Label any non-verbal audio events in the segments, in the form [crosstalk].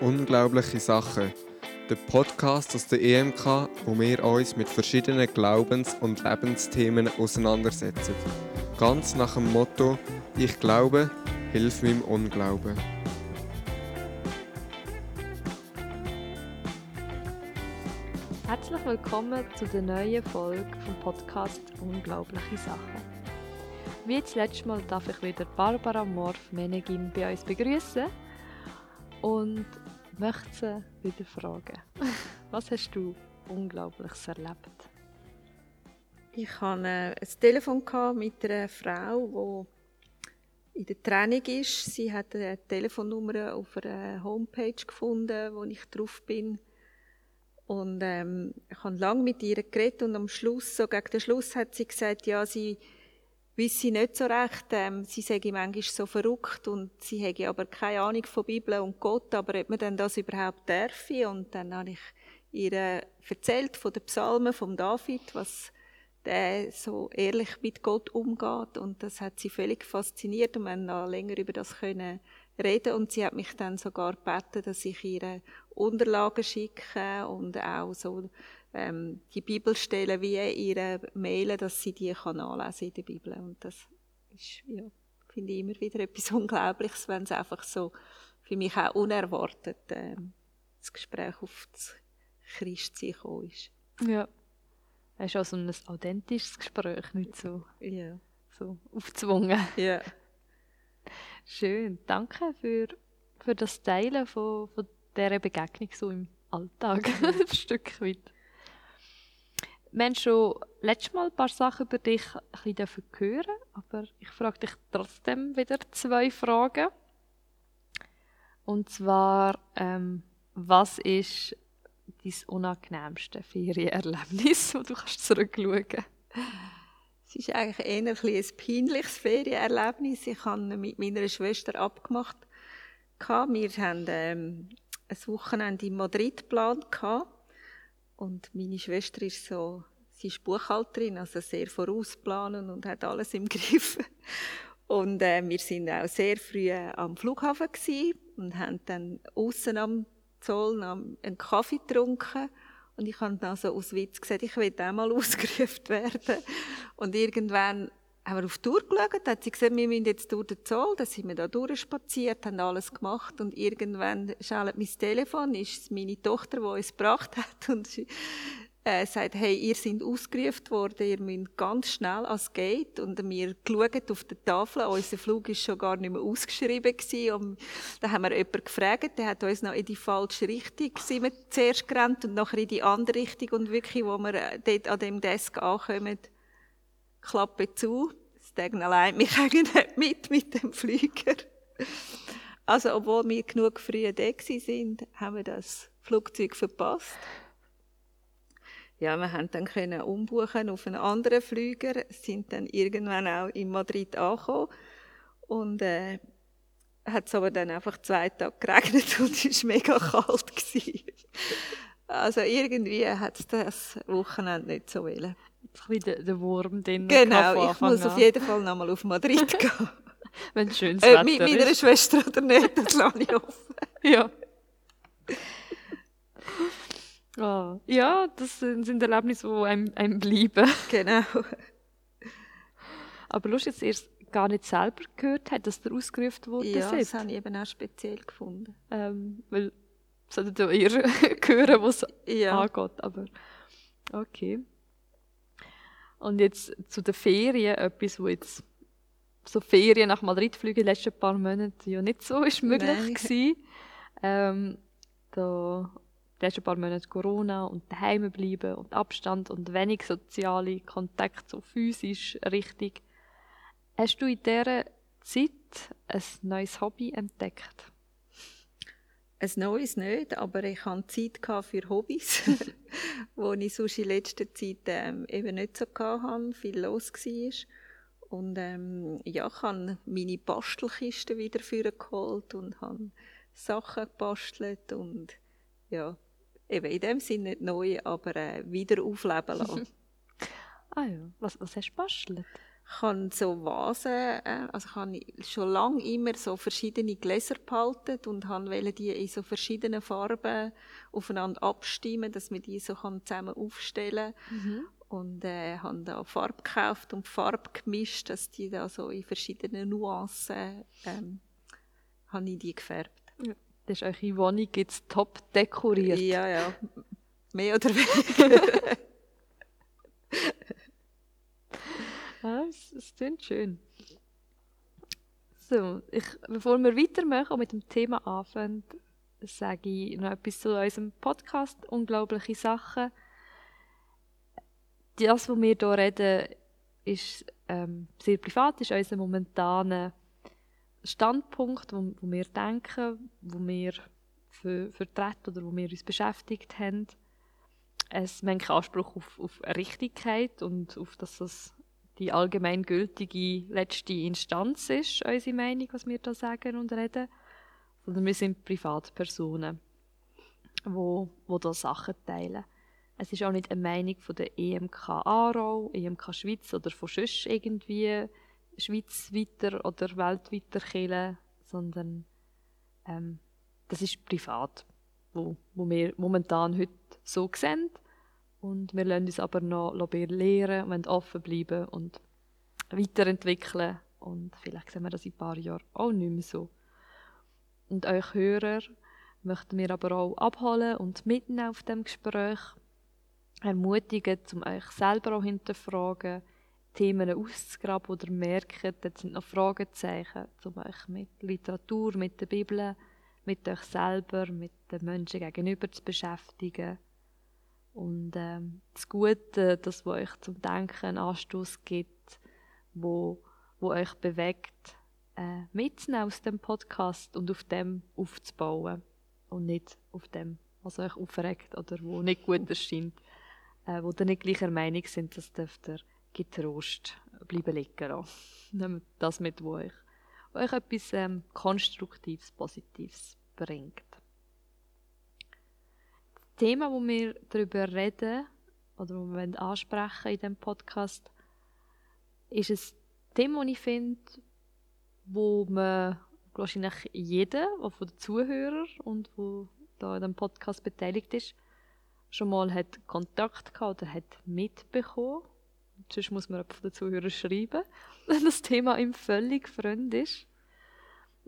Unglaubliche Sachen. Der Podcast aus der EMK, wo wir uns mit verschiedenen Glaubens- und Lebensthemen auseinandersetzen. Ganz nach dem Motto: Ich glaube, hilf meinem Unglauben. Herzlich willkommen zu der neuen Folge vom Podcast Unglaubliche Sachen. Wie das letzte Mal darf ich wieder Barbara Morf-Menegin bei uns begrüßen und möchte sie wieder fragen. Was hast du Unglaubliches erlebt? Ich hatte äh, ein Telefon mit einer Frau, die in der Training ist. Sie hat eine Telefonnummer auf einer Homepage gefunden, wo ich drauf bin. Und ähm, ich habe lange mit ihr geredet und am Schluss, so gegen den Schluss, hat sie gesagt, ja, sie wisse nicht so recht, ähm, sie sei manchmal so verrückt und sie hätte aber keine Ahnung von Bibel und Gott, aber ob man denn das überhaupt darf. Und dann habe ich ihr erzählt von den Psalmen von David, was der so ehrlich mit Gott umgeht. Und das hat sie völlig fasziniert und wir haben noch länger über das können reden. Und sie hat mich dann sogar gebeten, dass ich ihre Unterlagen schicke und auch so ähm, die Bibelstellen wie ihre mailen, dass sie die kann anlesen in der Bibel und das ist ja finde ich immer wieder etwas [laughs] Unglaubliches, wenn es einfach so für mich auch unerwartet ähm, das Gespräch auf das Christsein gekommen ist. Ja. Es ist auch so ein authentisches Gespräch, nicht so, Ja. so aufgezwungen. Ja. Schön, danke für, für das Teilen von, von dieser Begegnung so im Alltag, [laughs] ein Stück weit. Wir haben schon letztes Mal ein paar Sachen über dich ein bisschen hören aber ich frage dich trotzdem wieder zwei Fragen. Und zwar, ähm, was ist dein unangenehmste Ferienerlebnis, wo du kannst zurückschauen kannst? Es ist eigentlich eher ein, ein peinliches Ferienerlebnis. Ich habe mit meiner Schwester abgemacht. Wir haben ähm, ein Wochenende in Madrid geplant. Und meine Schwester ist so, sie ist Buchhalterin, also sehr vorausplanen und hat alles im [laughs] Griff. Und äh, wir sind auch sehr früh am Flughafen und haben dann außen am Zoll einen Kaffee getrunken. Und ich habe dann so aus Witz gesagt, ich will auch mal [laughs] ausgerufen werden. Und irgendwann haben auf die Tour geschaut, hat sie gesagt, wir müssen jetzt durch den Zoll. Dann sind wir da durchspaziert, haben alles gemacht. Und irgendwann schaltet mein Telefon, ist es meine Tochter, die uns gebracht hat. Und sie äh, sagt, hey, ihr seid ausgerufen worden, ihr müsst ganz schnell ans Gate. Und wir geschaut auf der Tafel, unser Flug war schon gar nicht mehr ausgeschrieben gewesen. Und da haben wir jemanden gefragt, der hat uns noch in die falsche Richtung sind wir zuerst gerannt und nachher in die andere Richtung. Und wirklich, wo wir äh, dort an dem Desk ankommen, Klappe zu. Das Degen allein mich eigentlich nicht mit, mit dem Flüger. Also, obwohl wir genug früh da sind, haben wir das Flugzeug verpasst. Ja, wir haben dann können umbuchen auf einen anderen Flüger, sind dann irgendwann auch in Madrid angekommen und äh, hat es aber dann einfach zwei Tage geregnet und es war mega kalt. [laughs] Gewesen. Also irgendwie hat es das Wochenende nicht so wollen. Ein der, der Wurm drin. Genau, ich muss auf jeden Fall nochmal auf Madrid [laughs] gehen. Wenn es schönes äh, Wetter mit meiner ist. Schwester oder nicht, das lasse ich offen. [laughs] Ja. Ah, ja, das sind, sind Erlebnisse, die einem, einem bleiben. Genau. Aber lustig, dass ihr es gar nicht selber gehört habt, dass ihr ausgerufen worden Ja, das habe ich eben auch speziell gefunden. Ähm, weil, solltet ihr hören, was Ja. angeht, aber okay. Und jetzt zu den Ferien, etwas, wo jetzt so Ferien nach Madrid fliegen in den letzten paar Monaten ja nicht so ist möglich Nein. gewesen. Ähm, da die letzten paar Monate Corona und daheim bleiben und Abstand und wenig soziale Kontakte, so physisch richtig. Hast du in dieser Zeit ein neues Hobby entdeckt? Ein neues nicht, aber ich hatte Zeit für Hobbys, [laughs] [laughs] wo ich sonst in letzter Zeit ähm, eben nicht so hatte, viel los war. Und ähm, ja, ich habe meine Bastelkiste wieder geholt und habe Sachen gebastelt und ja, eben in dem Sinne nicht neu, aber äh, wieder aufleben lassen. [laughs] Ah ja, was, was hast du gebastelt? Ich habe so Vasen, äh, also ich habe schon lange immer so verschiedene Gläser behalten und wollte die in so verschiedenen Farben aufeinander abstimmen, dass man die so zusammen aufstellen kann. Mhm. Und äh, habe da Farbe gekauft und Farbe gemischt, dass die da so in verschiedenen Nuancen ähm, habe ich die gefärbt. Ja. Das ist eure Wohnung jetzt top dekoriert. Ja, ja. Mehr oder weniger. [laughs] Ja, es, es klingt schön. So, ich, bevor wir weitermachen und mit dem Thema anfangen, sage ich noch etwas zu unserem Podcast «Unglaubliche Sachen». Das, was wir hier reden, ist ähm, sehr privat, ist unser momentaner Standpunkt, wo, wo wir denken, wo wir für, vertreten oder wo wir uns beschäftigt haben. Es hat keinen Anspruch auf, auf Richtigkeit und auf, dass es die allgemeingültige letzte Instanz ist, unsere Meinung, was wir da sagen und reden, sondern wir sind Privatpersonen, wo, wo da Sachen teilen. Es ist auch nicht eine Meinung von der EMK Aarau, EMK Schweiz oder von sonst irgendwie schweizweiter oder weltweiter Kirche, sondern ähm, das ist privat, wo, wo wir momentan heute so sehen und wir lassen uns aber noch lehren, wollen offen bleiben und weiterentwickeln. Und vielleicht sehen wir das in ein paar Jahren auch nicht mehr so. Und euch Hörer möchten wir aber auch abholen und mitnehmen auf dem Gespräch. Ermutigen, um euch selber auch hinterfragen, Themen auszugraben oder merken, dort sind noch Fragezeichen, um euch mit Literatur, mit der Bibel, mit euch selber, mit den Menschen gegenüber zu beschäftigen und ähm, das Gute, das was euch zum Denken einen Anstoß gibt, wo, wo euch bewegt, äh, mitzunehmen aus dem Podcast und auf dem aufzubauen und nicht auf dem, was euch aufregt oder wo nicht gut erscheint, äh, wo ihr nicht gleicher Meinung sind, das dürft ihr getrost bleiben liegen [laughs] Nehmt das mit, wo euch, wo euch etwas ähm, Konstruktives, Positives bringt. Thema, wo wir darüber reden oder wo wir ansprechen in diesem Podcast, ist ein Thema, das ich finde, wo man wahrscheinlich jeder, auch von den Zuhörern und wo da in dem Podcast beteiligt ist, schon mal hat Kontakt gehabt oder hat mitbekommen. Sonst muss man von den Zuhörern schreiben, [laughs] wenn das Thema ihm völlig fremd ist.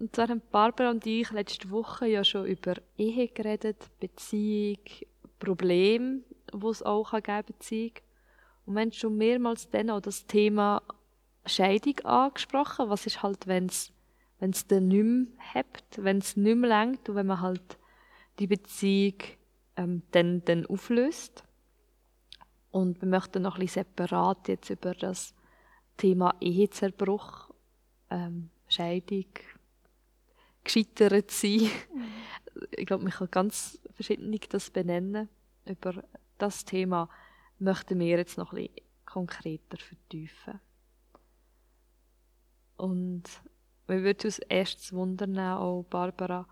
Und zwar haben Barbara und ich letzte Woche ja schon über Ehe geredet, Beziehung, Probleme, die es auch geben Beziehung. Und wir haben schon mehrmals dann auch das Thema Scheidung angesprochen. Was ist halt, wenn es wenn es dann nicht mehr hebt, wenn es nicht mehr längt und wenn man halt die Beziehung ähm, dann, dann auflöst. Und wir möchten noch ein bisschen separat jetzt über das Thema Ehezerbruch, ähm, Scheidung, gescheitert sein. Mhm. Ich glaube, man kann ganz verschiedene das benennen. Über das Thema möchten wir jetzt noch ein bisschen konkreter vertiefen. Und wir würden uns erstes wundern, auch Barbara,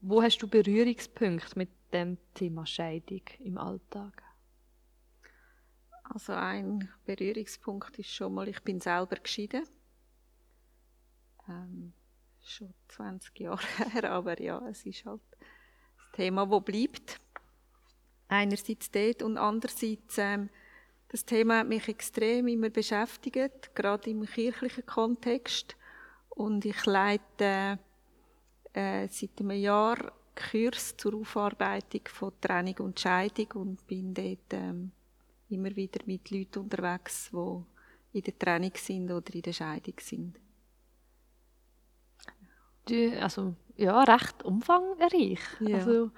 wo hast du Berührungspunkte mit dem Thema Scheidung im Alltag? Also ein Berührungspunkt ist schon mal, ich bin selber geschieden. Ähm, schon 20 Jahre [laughs] her, aber ja, es ist halt das Thema, das bleibt. Einerseits dort und andererseits ähm, das Thema hat mich extrem immer beschäftigt, gerade im kirchlichen Kontext. Und ich leite äh, seit einem Jahr Kurs zur Aufarbeitung von Trennung und Scheidung und bin dort ähm, immer wieder mit Leuten unterwegs, die in der Trennung sind oder in der Scheidung sind also, ja, recht umfangreich. Ja. Also,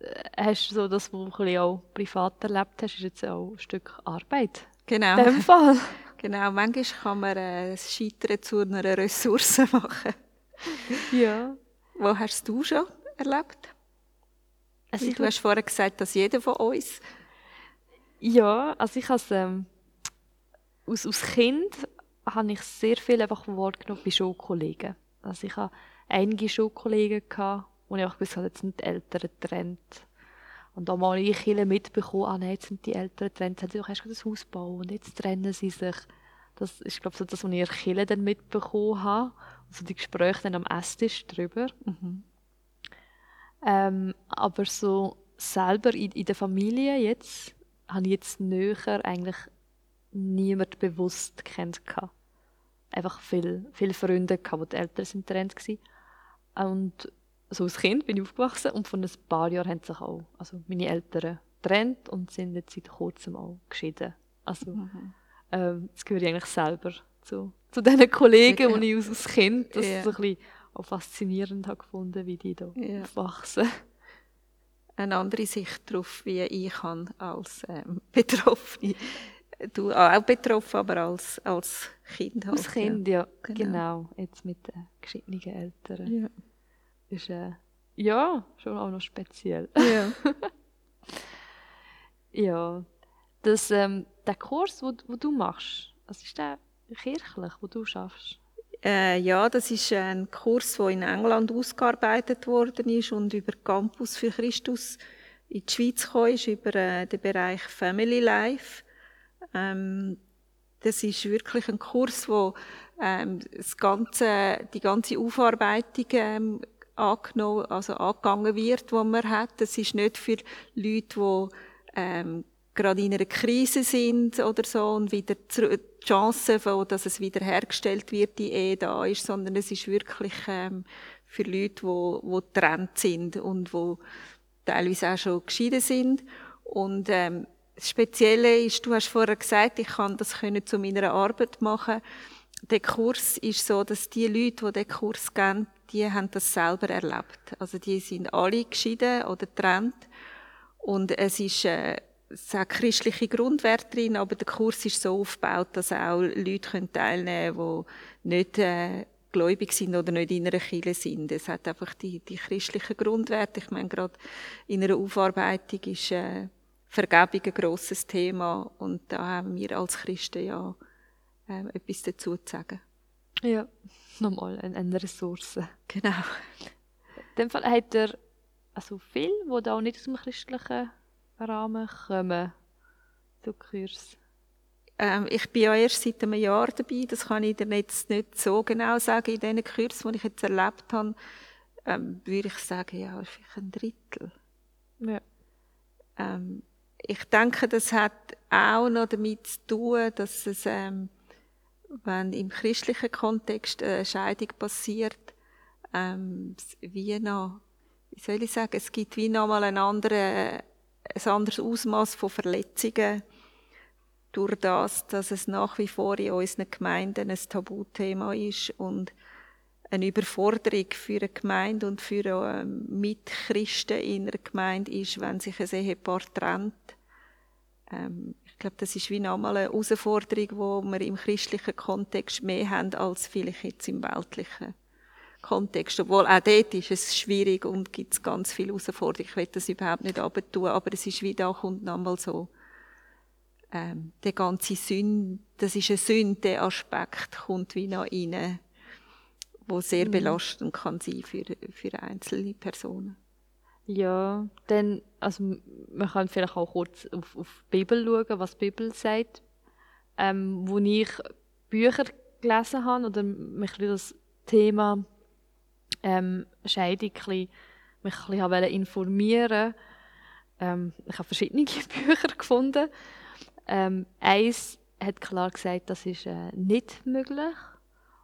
äh, hast du so das, was du auch privat erlebt hast, ist jetzt auch ein Stück Arbeit. Genau. In dem Fall. [laughs] Genau, manchmal kann man äh, das Scheitern zu einer Ressource [laughs] machen. Ja. Wo hast du schon erlebt? Also du hast vorher gesagt, dass jeder von uns. Ja, also ich als, ähm, aus, als Kind habe ich sehr viel einfach wahrgenommen bei Schulkollegen. Also ich habe einige Schulkollegen gehabt, wo ich auch gewusst habe, jetzt sind die Eltern getrennt. Und da mal ich mitbekommen, ah nein, jetzt sind die Eltern getrennt, haben sie doch erst das Haus gebaut und jetzt trennen sie sich. Das ist, glaube ich, so das, was ich Kirche dann mitbekommen habe. Also die Gespräche dann am Esstisch drüber. Mhm. Ähm, aber so selber in, in der Familie jetzt, habe ich jetzt näher eigentlich niemand bewusst kennt gehabt. Einfach viele, viele Freunde gehabt, die älter sind getrennt waren. Und so als Kind bin ich aufgewachsen und von ein paar Jahren haben sich auch also meine Eltern getrennt und sind jetzt seit kurzem auch geschieden. Also Mhm. ähm, das gehöre ich eigentlich selber zu, zu diesen Kollegen, Ja. die ich als, als Kind das Ja. so ein bisschen auch faszinierend habe gefunden, wie die da Ja. aufwachsen. Eine andere Sicht darauf, wie ich habe als ähm, [laughs] Betroffene. Du auch betroffen, aber als, als Kind. halt, Als Kind, ja. Genau. Genau. Jetzt mit den geschiedenen Eltern. Ja. Ist, äh, ja, schon auch noch speziell. Ja. [laughs] ja. Das, ähm, der Kurs, wo, wo du machst, was ist der kirchlich, wo du schaffst? Äh, ja, das ist ein Kurs, der in England ausgearbeitet worden ist und über Campus für Christus in die Schweiz gekommen ist, über äh, den Bereich Family Life. Ähm, das ist wirklich ein Kurs, wo ähm, das ganze, die ganze Aufarbeitung ähm, angenommen, also angegangen wird, die man hat. Das ist nicht für Leute, die ähm, gerade in einer Krise sind oder so und wieder die Chance, von, dass es wieder hergestellt wird, die Ehe da ist, sondern es ist wirklich ähm, für Leute, die, die getrennt sind und wo teilweise auch schon geschieden sind. Und ähm, das Spezielle ist, du hast vorher gesagt, ich kann das können zu meiner Arbeit machen. Der Kurs ist so, dass die Leute, die den Kurs geben, die haben das selber erlebt. Also die sind alle geschieden oder getrennt. Und es ist, äh, es hat christliche Grundwerte drin, aber der Kurs ist so aufgebaut, dass auch Leute können teilnehmen können, die nicht äh, gläubig sind oder nicht in einer Kirche sind. Es hat einfach die, die christlichen Grundwerte. Ich meine, gerade in einer Aufarbeitung ist äh, Vergebung ein grosses Thema und da haben wir als Christen ja äh, etwas dazu zu sagen. Ja, nochmal eine, eine Ressource. Genau. In dem Fall hat er also viel, die da auch nicht aus dem christlichen Rahmen kommen, zu Kurs. Ähm, ich bin ja erst seit einem Jahr dabei, das kann ich dir jetzt nicht so genau sagen. In diesen Kursen, die ich jetzt erlebt habe, ähm, würde ich sagen, ja, vielleicht ein Drittel. Ja. Ähm, ich denke, das hat auch noch damit zu tun, dass es, ähm, wenn im christlichen Kontext eine Scheidung passiert, ähm, wie noch, wie soll ich sagen, es gibt wie noch mal ein, andere, ein anderes Ausmaß von Verletzungen durch das, dass es nach wie vor in unseren Gemeinden ein Tabuthema ist und eine Überforderung für eine Gemeinde und für ähm, Mitchristen in einer Gemeinde ist, wenn sich ein Ehepaar trennt. Ähm, ich glaube, das ist wie nochmal eine Herausforderung, die wir im christlichen Kontext mehr haben als vielleicht jetzt im weltlichen Kontext. Obwohl auch dort ist es schwierig und gibt es ganz viele Herausforderungen. Ich will das überhaupt nicht abtun, aber es ist wie da kommt nochmal so ähm, der ganze Sünde, das ist ein Sünde-Aspekt, kommt wie noch rein, wo sehr belastend kann sein für, für einzelne Personen. Ja, dann, also man kann vielleicht auch kurz auf, auf die Bibel schauen, was die Bibel sagt. Ähm, wo ich Bücher gelesen habe oder mich das Thema ähm, Scheidung ein bisschen, mich ein bisschen informieren ähm, Ich habe verschiedene [laughs] Bücher gefunden. Ähm, eins hat klar gesagt, das ist äh, nicht möglich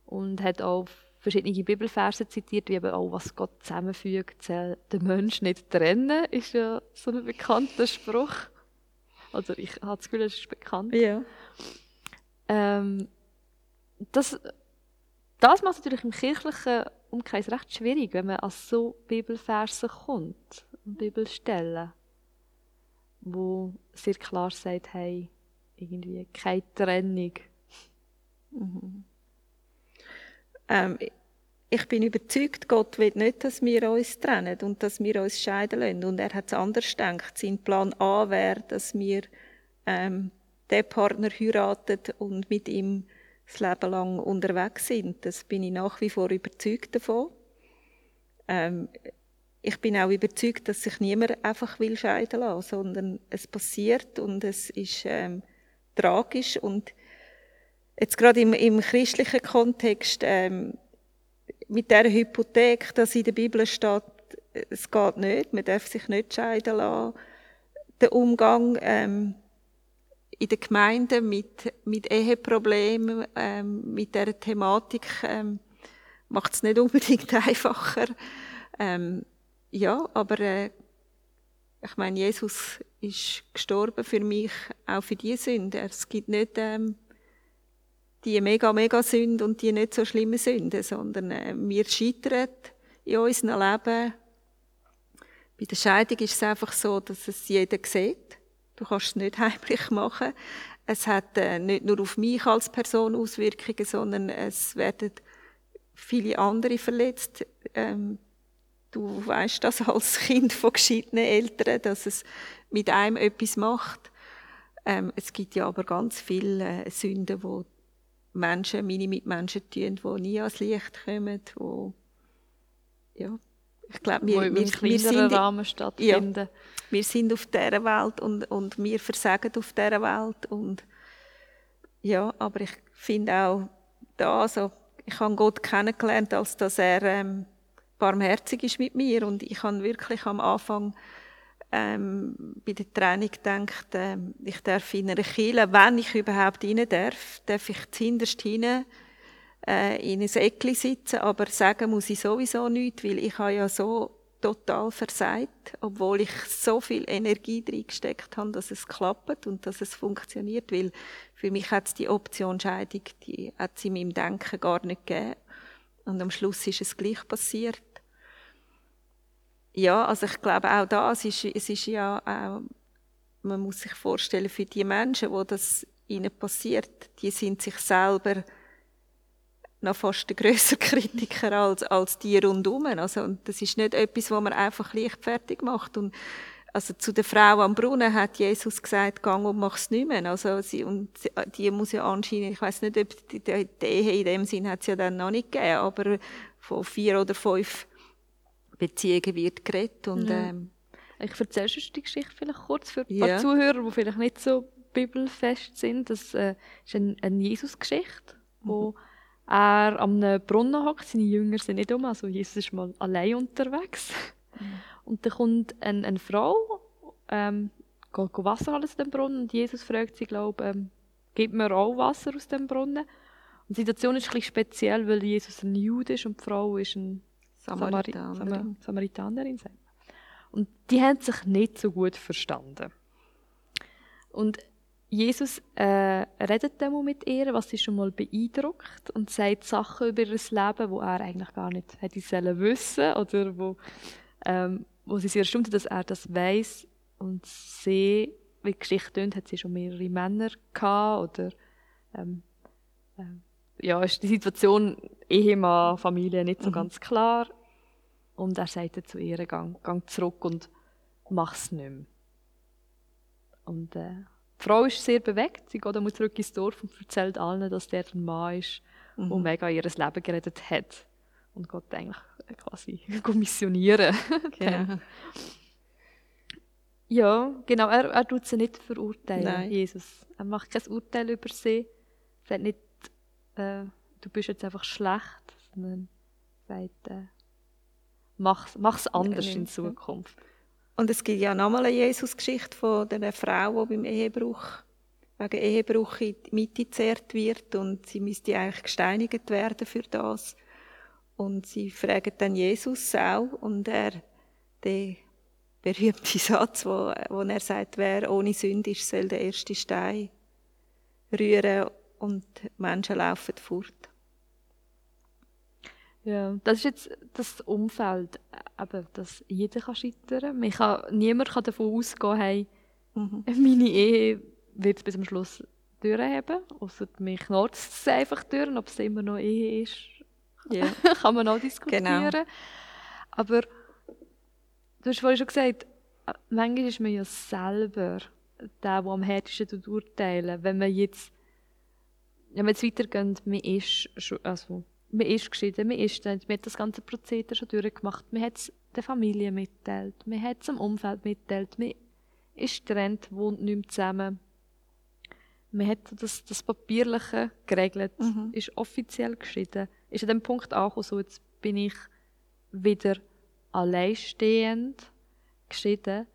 und hat auch verschiedene Bibelverse zitiert, wie eben auch, was Gott zusammenfügt, soll der Mensch nicht trennen, ist ja so ein bekannter Spruch. Also ich habe das Gefühl, es ist bekannt. Ja. Ähm, das, das macht es natürlich im kirchlichen Umkreis recht schwierig, wenn man an so Bibelverse kommt Bibelstellen, wo sehr klar sagt, hey, irgendwie keine Trennung. Ähm, ich bin überzeugt, Gott will nicht, dass wir uns trennen und dass wir uns scheiden lassen. Und er hat es anders gedacht. Sein Plan A wäre, dass wir ähm, den Partner heiraten und mit ihm das Leben lang unterwegs sind. Das bin ich nach wie vor überzeugt davon. Ähm, ich bin auch überzeugt, dass sich niemand einfach will scheiden lassen, sondern es passiert und es ist ähm, tragisch und jetzt gerade im, im christlichen Kontext, ähm, mit der Hypothek, dass in der Bibel steht, es geht nicht, man darf sich nicht scheiden lassen. Der Umgang ähm, in der Gemeinde mit, mit Eheproblemen, ähm, mit dieser Thematik ähm, macht es nicht unbedingt [laughs] einfacher. Ähm, ja, aber äh, ich meine, Jesus ist gestorben für mich, auch für die Sünde. Es gibt nicht ähm, die mega, mega Sünde und die nicht so schlimme Sünde, sondern äh, wir scheitern in unserem Leben. Bei der Scheidung ist es einfach so, dass es jeder sieht. Du kannst es nicht [laughs] heimlich machen. Es hat äh, nicht nur auf mich als Person Auswirkungen, sondern es werden viele andere verletzt. Ähm, du weißt das [laughs] als Kind von geschiedenen Eltern, dass es mit einem etwas macht. Ähm, es gibt ja aber ganz viele äh, Sünden, die Menschen, meine Mitmenschen tun, die nie ans Licht kommen, wo ja, ich glaube, wir, wir, wir, sind, Rahmen stattfinden. Ja, wir sind auf dieser Welt und, und wir versagen auf dieser Welt und ja, aber ich finde auch da, also ich habe Gott kennengelernt, als dass er ähm, barmherzig ist mit mir und ich habe wirklich am Anfang ähm, bei der Training gedacht, ähm, ich darf in einer Kirche, wenn ich überhaupt rein darf, darf ich zuhinterst hinein äh, in ein Eckli sitzen, aber sagen muss ich sowieso nichts, weil ich habe ja so total versagt, obwohl ich so viel Energie drin gesteckt habe, dass es klappt und dass es funktioniert, weil für mich hat es die Option Scheidung, die hat es in meinem Denken gar nicht gegeben. Und am Schluss ist es gleich passiert. Ja, also ich glaube auch das ist, es ist ja auch, man muss sich vorstellen, für die Menschen, wo das ihnen passiert, die sind sich selber noch fast ein grösser [laughs] Kritiker als, als die rundherum. Also, und das ist nicht etwas, was man einfach leichtfertig macht. Und also zu der Frau am Brunnen hat Jesus gesagt, gang und mach's nicht mehr. Also sie, und die muss ja anscheinend, ich weiß nicht, ob die, die, die in dem Sinn hat es ja dann noch nicht gegeben, aber von vier oder fünf Beziehungen wird geredet. Und, ja. ähm, ich erzähle die Geschichte vielleicht kurz für ein paar ja. Zuhörer, die vielleicht nicht so bibelfest sind. Das äh, ist eine, eine Jesus-Geschichte, wo mhm. er am Brunnen hockt. Seine Jünger sind nicht um, also Jesus ist mal allein unterwegs. Mhm. Und dann kommt eine, eine Frau, ähm, geht, Wasser aus dem Brunnen und Jesus fragt sie, glaube ähm, gibt mir auch Wasser aus dem Brunnen? Und die Situation ist ein bisschen speziell, weil Jesus ein Jude ist und die Frau ist ein Samaritanerin. Samar Samaritanerin sein. Und die haben sich nicht so gut verstanden. Und Jesus äh, redet dann mit ihr, was sie schon mal beeindruckt und sagt Sachen über ihr Leben, wo er eigentlich gar nicht hätte sollen wissen oder wo, ähm, wo sie sehr erstaunt dass er das weiß und sie, wie die Geschichte tönt, hat sie schon mehrere Männer gehabt oder ähm, äh, ja, ist die Situation Ehemann, Familie nicht so mhm. ganz klar. Und er sagte zu ihr, gang, gang zurück und mach es nicht mehr. Und äh, die Frau ist sehr bewegt. Sie geht einmal zurück ins Dorf und erzählt allen, dass der ein Mann ist, mhm. der mega ihr Leben gerettet hat. Und geht eigentlich quasi [laughs] missionieren. [laughs] genau. ja, genau. Er, er tut sie nicht verurteilen, Nein. Jesus. Er macht kein Urteil über sie. Er sagt nicht, äh, du bist jetzt einfach schlecht, sondern sagt, äh, mach es anders in Zukunft. Und es gibt ja nochmal eine Jesus-Geschichte von einer Frau, die beim Ehebruch, wegen Ehebruch in die Mitte gezerrt wird und sie müsste eigentlich gesteinigt werden für das. Und sie fragt dann Jesus auch und er, der berühmte [laughs] Satz, wo, wo er sagt, wer ohne Sünde ist, soll der erste Stein rühren und Menschen laufen fort. Ja, das ist jetzt das Umfeld, eben, dass jeder kann scheitern kann. Kann, niemand kann davon ausgehen, hey, mhm. meine Ehe wird es bis zum Schluss durchhaben, außer mich knurrt es einfach durch, ob es immer noch Ehe ist, yeah. [laughs] kann man auch diskutieren. Genau. Aber du hast vorhin schon gesagt, manchmal ist man ja selber der, der am härtesten urteilen Wenn man jetzt, wenn wir jetzt weitergehen, man ist schon, also man ist geschieden, man ist dann, man hat das ganze Prozedere schon durchgemacht, man hat es der Familie mitteilt, man hat es dem Umfeld mitteilt, man ist getrennt, wohnt nicht mehr zusammen. man hat das, das Papierliche geregelt, Mhm. ist offiziell geschieden, ist an dem Punkt angekommen, so jetzt bin ich wieder alleinstehend geschieden.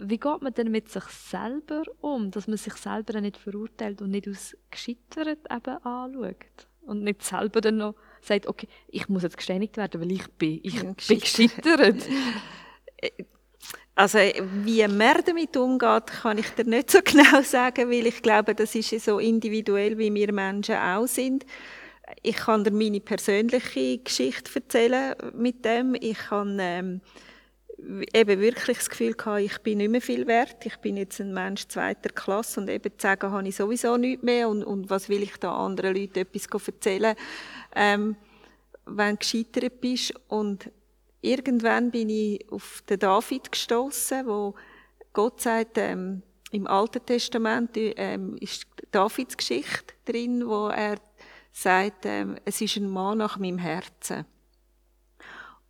Wie geht man denn mit sich selber um, dass man sich selber nicht verurteilt und nicht aus gescheitert eben anschaut? Und nicht selber dann noch sagt, okay, ich muss jetzt gesteinigt werden, weil ich bin, ich Ja, bin gescheitert. gescheitert. Also wie man damit umgeht, kann ich dir nicht so [laughs] genau sagen, weil ich glaube, das ist ja so individuell, wie wir Menschen auch sind. Ich kann dir meine persönliche Geschichte erzählen mit dem. Ich kann ähm, eben wirklich das Gefühl gehabt, ich bin nicht mehr viel wert. Ich bin jetzt ein Mensch zweiter Klasse und eben zu sagen, habe ich sowieso nichts mehr und, und was will ich da anderen Leuten etwas erzählen, ähm, wenn du gescheitert bist. Und irgendwann bin ich auf den David gestoßen, wo Gott sagt, ähm, im Alten Testament ähm, ist Davids Geschichte drin, wo er sagt, ähm, es ist ein Mann nach meinem Herzen.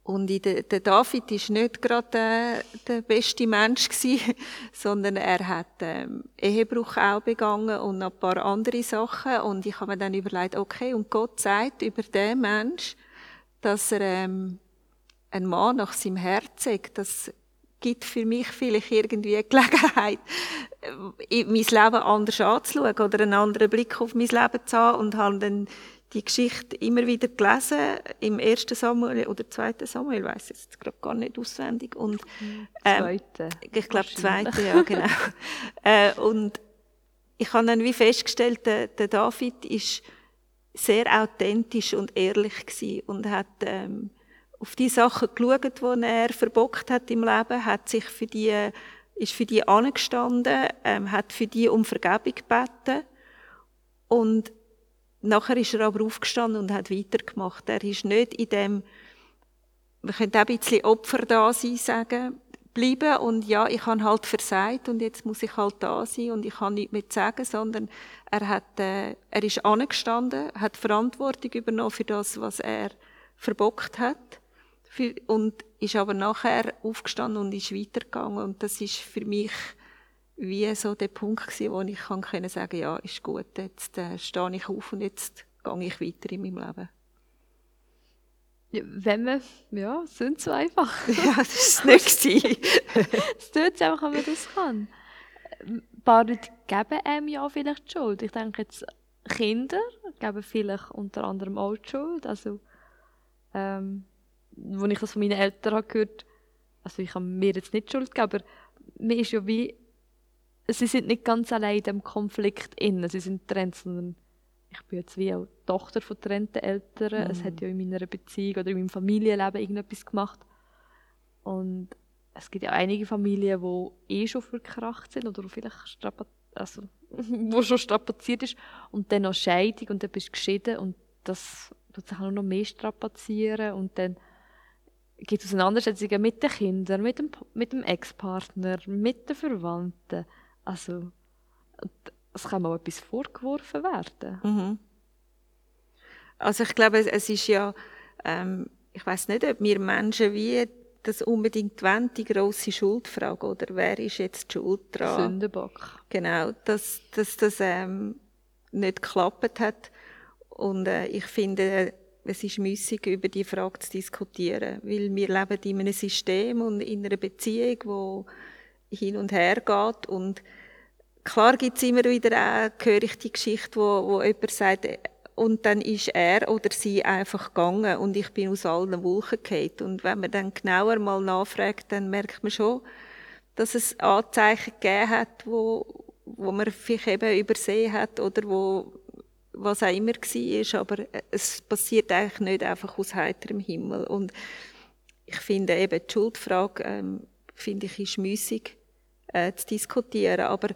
Und in der, der David ist nicht gerade der, der beste Mensch gewesen, [laughs] sondern er hat ähm, Ehebruch auch begangen und noch ein paar andere Sachen. Und ich habe mir dann überlegt, okay, und Gott sagt über den Mensch, dass er ähm, ein Mann nach seinem Herzen, das gibt für mich vielleicht irgendwie eine Gelegenheit, äh, mein Leben anders anzuschauen oder einen anderen Blick auf mein Leben zu haben und habe dann die Geschichte immer wieder gelesen im ersten Samuel oder zweiten Samuel, ich weiß jetzt gerade gar nicht auswendig und ähm, Zweite. ich glaube zweite, ja genau. [laughs] äh, und ich habe dann wie festgestellt, der, der David ist sehr authentisch und ehrlich gewesen und hat ähm, auf die Sachen geschaut, die er verbockt hat im Leben, hat sich für die, ist für die angestanden, ähm, hat für die um Vergebung gebeten und nachher ist er aber aufgestanden und hat weitergemacht. Er ist nicht in dem, man könnte auch ein bisschen Opfer da sein, sagen, bleiben. Und ja, ich habe halt versagt und jetzt muss ich halt da sein und ich kann nichts mehr sagen, sondern er hat, äh, er ist angestanden, hat Verantwortung übernommen für das, was er verbockt hat. Für, und ist aber nachher aufgestanden und ist weitergegangen. Und das ist für mich wie so der Punkt gewesen, wo ich kann können sagen, ja, ist gut, jetzt äh, stehe ich auf und jetzt gehe ich weiter in meinem Leben. Ja, wenn man, ja, es sind so einfach. [laughs] ja, das es nicht. [laughs] Es tut einfach, wenn man das kann. Paar Leute geben einem ja vielleicht die Schuld. Ich denke jetzt, Kinder geben vielleicht unter anderem auch die Schuld. Also, ähm, als ich das von meinen Eltern habe gehört also ich habe mir jetzt nicht die Schuld gegeben, aber mir ist ja wie, sie sind nicht ganz allein in diesem Konflikt innen. Sie sind getrennt, sondern ich bin jetzt wie auch Tochter von getrennten Eltern. Es hat ja in meiner Beziehung oder in meinem Familienleben irgendetwas gemacht. Und es gibt ja einige Familien, die eh schon verkracht sind oder vielleicht strapaziert, also, [laughs] wo schon strapaziert ist und dann noch Scheidung und dann bist du geschieden und das tut sich auch noch mehr strapazieren und dann gibt es Auseinandersetzungen mit den Kindern, mit dem, mit dem Ex-Partner, mit den Verwandten. Also, es kann auch etwas vorgeworfen werden. Mhm. Also ich glaube, es- ist ja, ähm, ich weiß nicht, ob wir Menschen wie das unbedingt wollen, die grosse Schuldfrage, oder wer ist jetzt schuld dran? Sündenbock. Genau, dass, dass das ähm, nicht geklappt hat. Und äh, ich finde, es ist müßig, über die Frage zu diskutieren, weil wir leben in einem System und in einer Beziehung, wo hin und her geht und klar gibt es immer wieder auch, höre ich die Geschichte, wo, wo jemand sagt, und dann ist er oder sie einfach gegangen und ich bin aus allen Wolken gefallen. Und wenn man dann genauer mal nachfragt, dann merkt man schon, dass es Anzeichen gegeben hat, wo, wo man vielleicht eben übersehen hat oder wo was auch immer war, aber es passiert eigentlich nicht einfach aus heiterem Himmel. Und ich finde eben die Schuldfrage, ähm, finde ich, ist müßig äh, zu diskutieren. Aber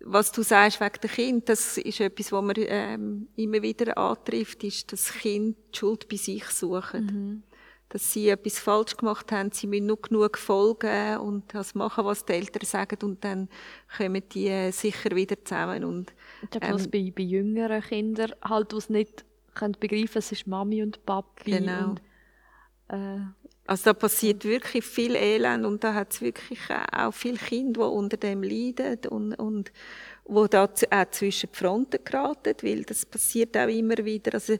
was du sagst wegen der Kind, das ist etwas, was man ähm, immer wieder antrifft, ist, dass Kinder die Schuld bei sich suchen. Dass sie etwas falsch gemacht haben, sie müssen nur genug folgen und das machen, was die Eltern sagen und dann kommen die äh, sicher wieder zusammen. Und Ich glaube, was bei, bei jüngeren Kindern halt, die es nicht können begreifen es ist Mami und Papi. Genau. Und, äh, Also da passiert wirklich viel Elend und da hat es wirklich auch viele Kinder, die unter dem leiden und, und, wo da auch zwischen die Fronten geraten, weil das passiert auch immer wieder. Also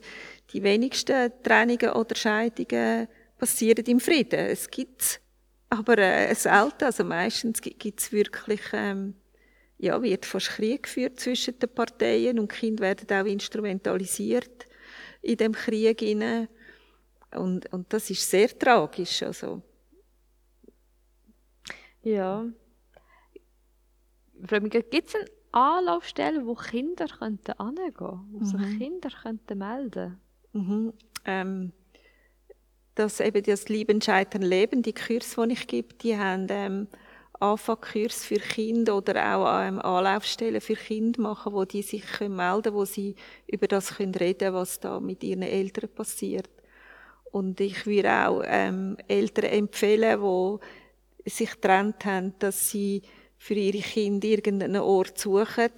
die wenigsten Trennungen oder Scheidungen passieren im Frieden. Es gibt aber äh, selten, also meistens gibt es wirklich, ähm, ja, wird fast Krieg geführt zwischen den Parteien und Kinder werden auch instrumentalisiert in dem Krieg hinein. Und, und das ist sehr tragisch. Also. Ja. Gibt es eine Anlaufstelle, wo Kinder könnten hingehen wo sich mhm. Kinder könnten melden mhm. ähm, dass eben das Lieben, Scheitern, Leben, die Kurse, die ich gebe, die haben ähm, Anfangskurs für Kinder oder auch ähm, Anlaufstellen für Kinder machen, wo die sich können melden wo sie über das können reden was da mit ihren Eltern passiert. Und ich würde auch ähm, Eltern empfehlen, die sich getrennt haben, dass sie für ihre Kinder irgendeinen Ort suchen,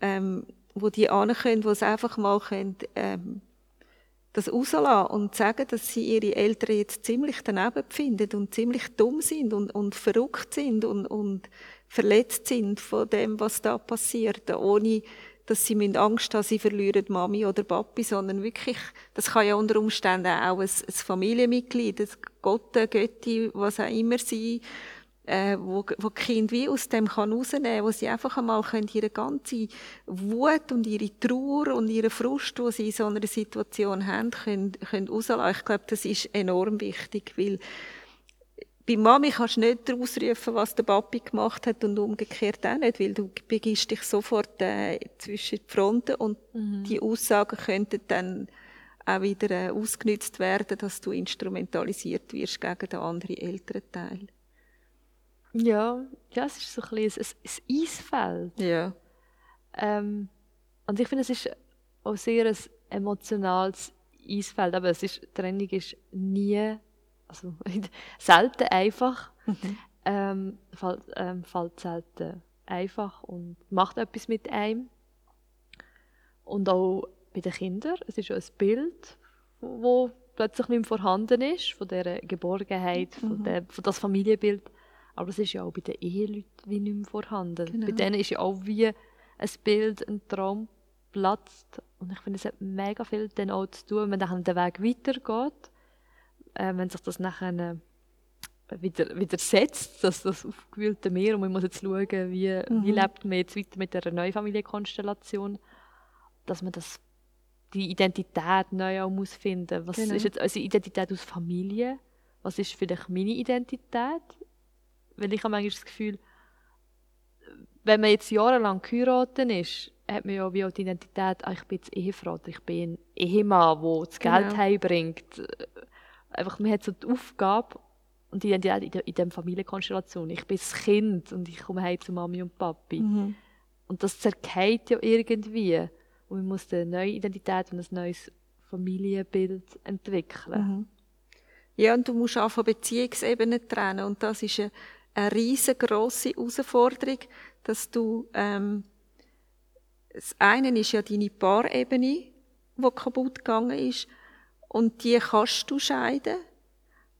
ähm, wo die hin können, wo sie einfach mal können, ähm, das rauslassen und sagen, dass sie ihre Eltern jetzt ziemlich daneben befinden und ziemlich dumm sind und, und verrückt sind und, und verletzt sind von dem, was da passiert, ohne dass sie Angst haben, sie verlieren Mami oder Papi, sondern wirklich, das kann ja unter Umständen auch ein, ein Familienmitglied, ein Gott, eine Götti, was auch immer sein, äh, wo, wo Kinder wie aus dem kann rausnehmen wo sie einfach einmal können ihre ganze Wut und ihre Trauer und ihre Frust, die sie in so einer Situation haben, können, können rauslassen. Ich glaube, das ist enorm wichtig, weil bei Mami kannst du nicht ausrufen, was der Papi gemacht hat und umgekehrt auch nicht, weil du begibst dich sofort äh, zwischen die Fronten und mhm. die Aussagen könnten dann auch wieder äh, ausgenutzt werden, dass du instrumentalisiert wirst gegen den anderen Elternteil. Ja, ja, es ist so ein, bisschen ein, ein Eisfeld. Ja. Ähm, und ich finde, es ist auch sehr ein emotionales Eisfeld, aber es ist, Trennung ist nie, also [laughs] selten einfach, mhm. ähm, fällt, ähm, fällt selten einfach und macht etwas mit einem. Und auch bei den Kindern, es ist auch ein Bild, wo plötzlich nicht mehr vorhanden ist, von dieser Geborgenheit, mhm. von, der, von das Familienbild aber das ist ja auch bei den Eheleuten wie nicht mehr vorhanden. Genau. Bei denen ist ja auch wie ein Bild, ein Traum platzt. Und ich finde, es hat mega viel dann auch zu tun, wenn dann der Weg weitergeht, äh, wenn sich das nachher äh, wieder, wieder setzt, dass das aufgewühlte Meer, und man muss jetzt schauen, wie, mhm. wie lebt man jetzt weiter mit der neuen Familienkonstellation, dass man das, die Identität neu auch muss finden. Was genau. ist jetzt unsere Identität aus Familie? Was ist vielleicht meine Identität? Weil ich habe manchmal das Gefühl, wenn man jetzt jahrelang geheiratet ist, hat man ja wie auch die Identität, ah, ich bin jetzt Ehefrau, ich bin ein Ehemann, der das Geld genau. heimbringt. Einfach, man hat so die Aufgabe und die Identität in, der, in dieser Familienkonstellation. Ich bin das Kind und ich komme heim zu Mami und Papi. Mhm. Und das zerkeilt ja irgendwie. Und man muss eine neue Identität und ein neues Familienbild entwickeln. Mhm. Ja, und du musst auch von Beziehungsebenen trennen. Und das ist eine eine riesengroße Herausforderung, dass du, ähm, das eine ist ja deine Paarebene, die kaputt gegangen ist, und die kannst du scheiden.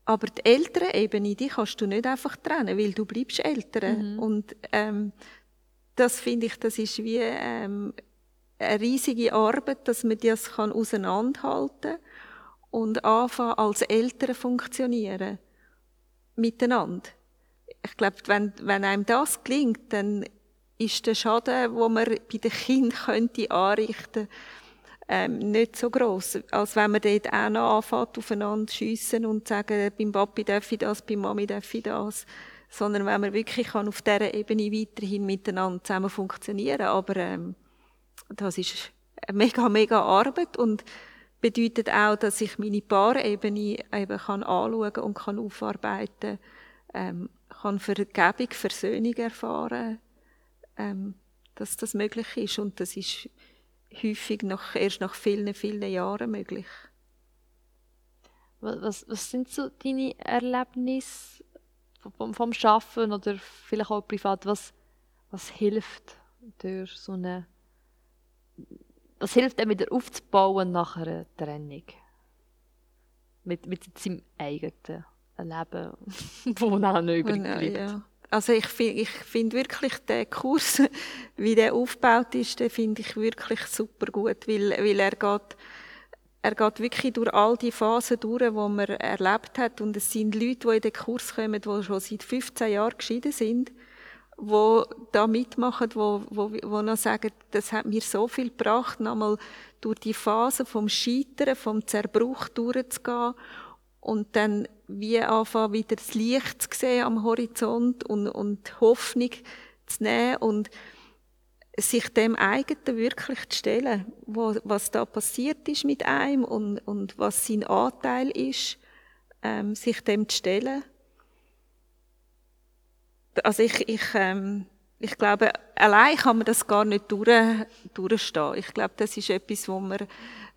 Aber die ältere Ebene, die kannst du nicht einfach trennen, weil du bleibst älter. Mhm. Und ähm, das finde ich, das ist wie ähm, eine riesige Arbeit, dass man das kann auseinanderhalten und anfangen als Eltern funktionieren miteinander ich glaube, wenn, wenn einem das gelingt, dann ist der Schaden, wo man bei den Kindern könnte anrichten ähm, nicht so groß, als wenn man dort auch noch anfängt, aufeinander schiessen und sagen, beim Papi darf ich das, beim Mami darf ich das, sondern wenn man wirklich kann auf dieser Ebene weiterhin miteinander zusammen funktionieren. Aber ähm, das ist mega, mega Arbeit und bedeutet auch, dass ich meine Paarebene eben kann anschauen und kann aufarbeiten ähm, kann Vergebung, Versöhnung erfahren, ähm, dass das möglich ist. Und das ist häufig noch, erst nach vielen, vielen Jahren möglich. Was, was sind so deine Erlebnisse vom, vom Schaffen oder vielleicht auch privat? Was, was hilft durch so eine was hilft einem wieder aufzubauen nach einer Trennung? Mit, mit seinem eigenen Leben, [laughs] wo dann noch übrig bleibt. Ja, Also ich finde ich find wirklich den Kurs, [laughs] wie der aufgebaut ist, den finde ich wirklich super gut, weil, weil er geht, er geht wirklich durch all die Phasen durch, die man erlebt hat. Und es sind Leute, die in den Kurs kommen, die schon seit 15 Jahren geschieden sind, die da mitmachen, die, die, die noch sagen, das hat mir so viel gebracht, nochmal durch die Phase vom Scheitern, vom Zerbruch durchzugehen und dann wie anfangen, wieder das Licht zu sehen am Horizont und, und Hoffnung zu nehmen und sich dem eigenen wirklich zu stellen, wo, was da passiert ist mit einem und, und was sein Anteil ist, ähm, sich dem zu stellen. Also ich, ich, ähm, ich glaube, allein kann man das gar nicht durch, durchstehen. Ich glaube, das ist etwas, wo man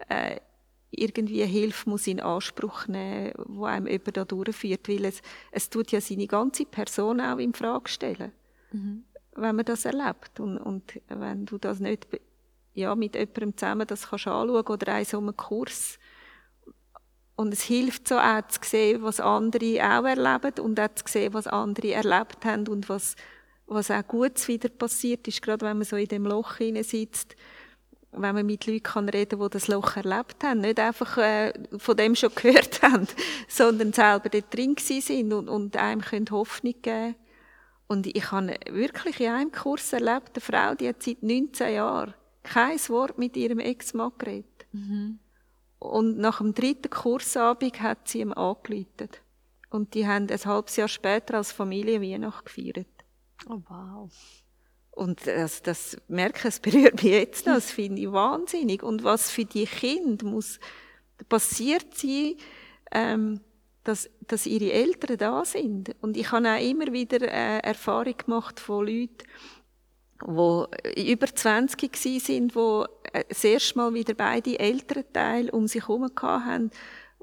äh, irgendwie Hilfe muss in Anspruch nehmen, wo einem jemand da durchführt, weil es, es tut ja seine ganze Person auch in Frage stellen, mhm. wenn man das erlebt. Und, und wenn du das nicht ja, mit jemandem zusammen das kannst anschauen oder in so einem Kurs. Und es hilft so auch zu sehen, was andere auch erleben und auch zu sehen, was andere erlebt haben und was, was auch Gutes wieder passiert ist, gerade wenn man so in dem Loch sitzt wenn man mit Leuten kann reden kann, die das Loch erlebt haben, nicht einfach äh, von dem schon [laughs] gehört haben, sondern selber dort drin sind und, und einem können Hoffnung geben Und ich habe wirklich in einem Kurs erlebt, eine Frau, die hat seit 19 Jahren kein Wort mit ihrem Ex-Mann geredet. Mhm. Und nach dem dritten Kursabend hat sie ihm angerufen. Und die haben ein halbes Jahr später als Familie Weihnachten gefeiert. Oh wow. Und das, das merke es [laughs] berührt mich jetzt noch, das finde ich wahnsinnig. Und was für die Kinder muss passiert sein, ähm, dass, dass ihre Eltern da sind. Und ich habe auch immer wieder äh, Erfahrung gemacht von Leuten, die über 20 sind, die das erste Mal wieder beide Elternteile um sich herum haben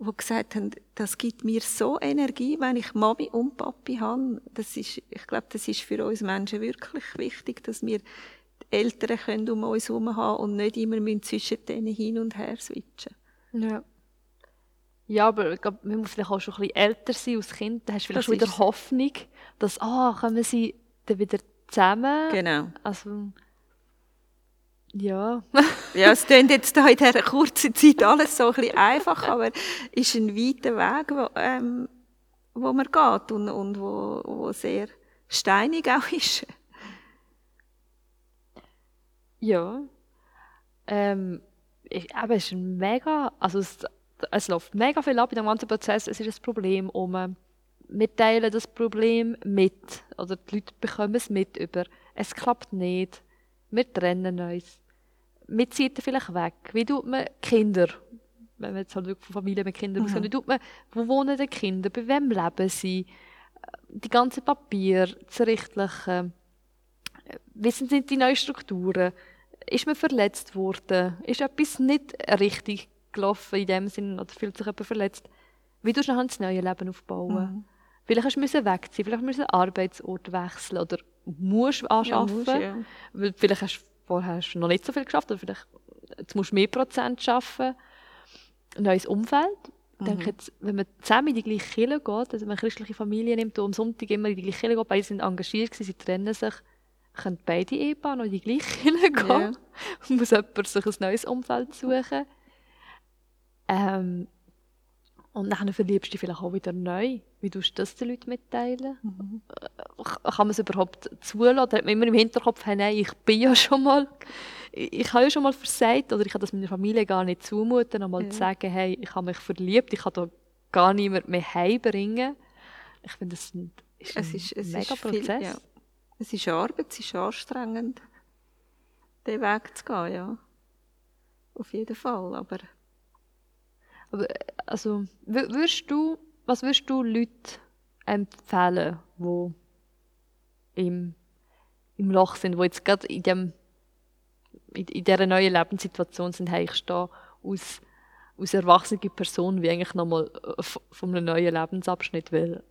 die gesagt haben, das gibt mir so Energie, wenn ich Mami und Papi habe. Das ist, ich glaube, das ist für uns Menschen wirklich wichtig, dass wir die Eltern können um uns herum haben und nicht immer zwischen denen hin und her switchen. Ja. Ja, aber ich glaube, man muss vielleicht auch schon ein bisschen älter sein als Kind. Dann hast du vielleicht schon wieder Hoffnung, dass, ah, kommen sie dann wieder zusammen. Genau. Also, ja. [laughs] ja, es klingt jetzt da in dieser kurzen Zeit alles so ein bisschen einfach, aber es ist ein weiter Weg, wo, ähm, wo man geht und, und wo, wo sehr steinig auch ist. Ja. Ähm, ich, aber es ist mega, also es, es läuft mega viel ab in dem ganzen Prozess. Es ist ein Problem um, wir teilen das Problem mit, oder die Leute bekommen es mit über, es klappt nicht, wir trennen uns man zieht vielleicht weg. Wie tut man Kinder, wenn man jetzt halt wirklich von Familien mit Kindern mhm. wie tut man, wo wohnen die Kinder, bei wem leben sie, die ganzen Papier, das Rechtliche, wie sind die neuen Strukturen, ist man verletzt worden, ist etwas nicht richtig gelaufen in dem Sinne, oder fühlt sich jemand verletzt, wie tust du nachher das neue Leben aufbauen? Mhm. Vielleicht hast du müssen wegziehen, vielleicht musst du einen Arbeitsort wechseln oder musst anschaffen, ja, musst, ja. weil vielleicht hast vorher hast du noch nicht so viel geschafft, oder vielleicht jetzt musst du mehr Prozent schaffen. Ein neues Umfeld. Ich denke mhm. jetzt, wenn man zusammen in die gleiche Kirche geht, also wenn man eine christliche Familie nimmt und am Sonntag immer in die gleiche Kirche geht, beide sind engagiert gewesen, sie trennen sich, können beide Ehepaare noch in die gleiche [laughs] Kirche gehen yeah. muss jemand sich ein neues Umfeld suchen. Ähm, und dann verliebst du dich vielleicht auch wieder neu. Wie tust du das den Leuten mitteilen? Mhm. Kann man es überhaupt zulassen? Oder hat man immer im Hinterkopf, hey, nein, ich bin ja schon mal, ich, ich habe ja schon mal versagt, oder ich kann das meiner Familie gar nicht zumuten, einmal ja. zu sagen, hey, ich habe mich verliebt, ich kann da gar niemand mehr heimbringen. Ich finde, das ist ein, es ist, es mega ist Prozess. Viel, ja. Es ist Arbeit, es ist anstrengend, den Weg zu gehen, ja. Auf jeden Fall, aber aber, also, würdest du, was würdest du Leuten empfehlen, die im, im Loch sind, die jetzt gerade in, dem, in, in dieser neuen Lebenssituation sind, hey, ich stehe aus, aus erwachsener Person wie eigentlich nochmal äh, von einem neuen Lebensabschnitt, weil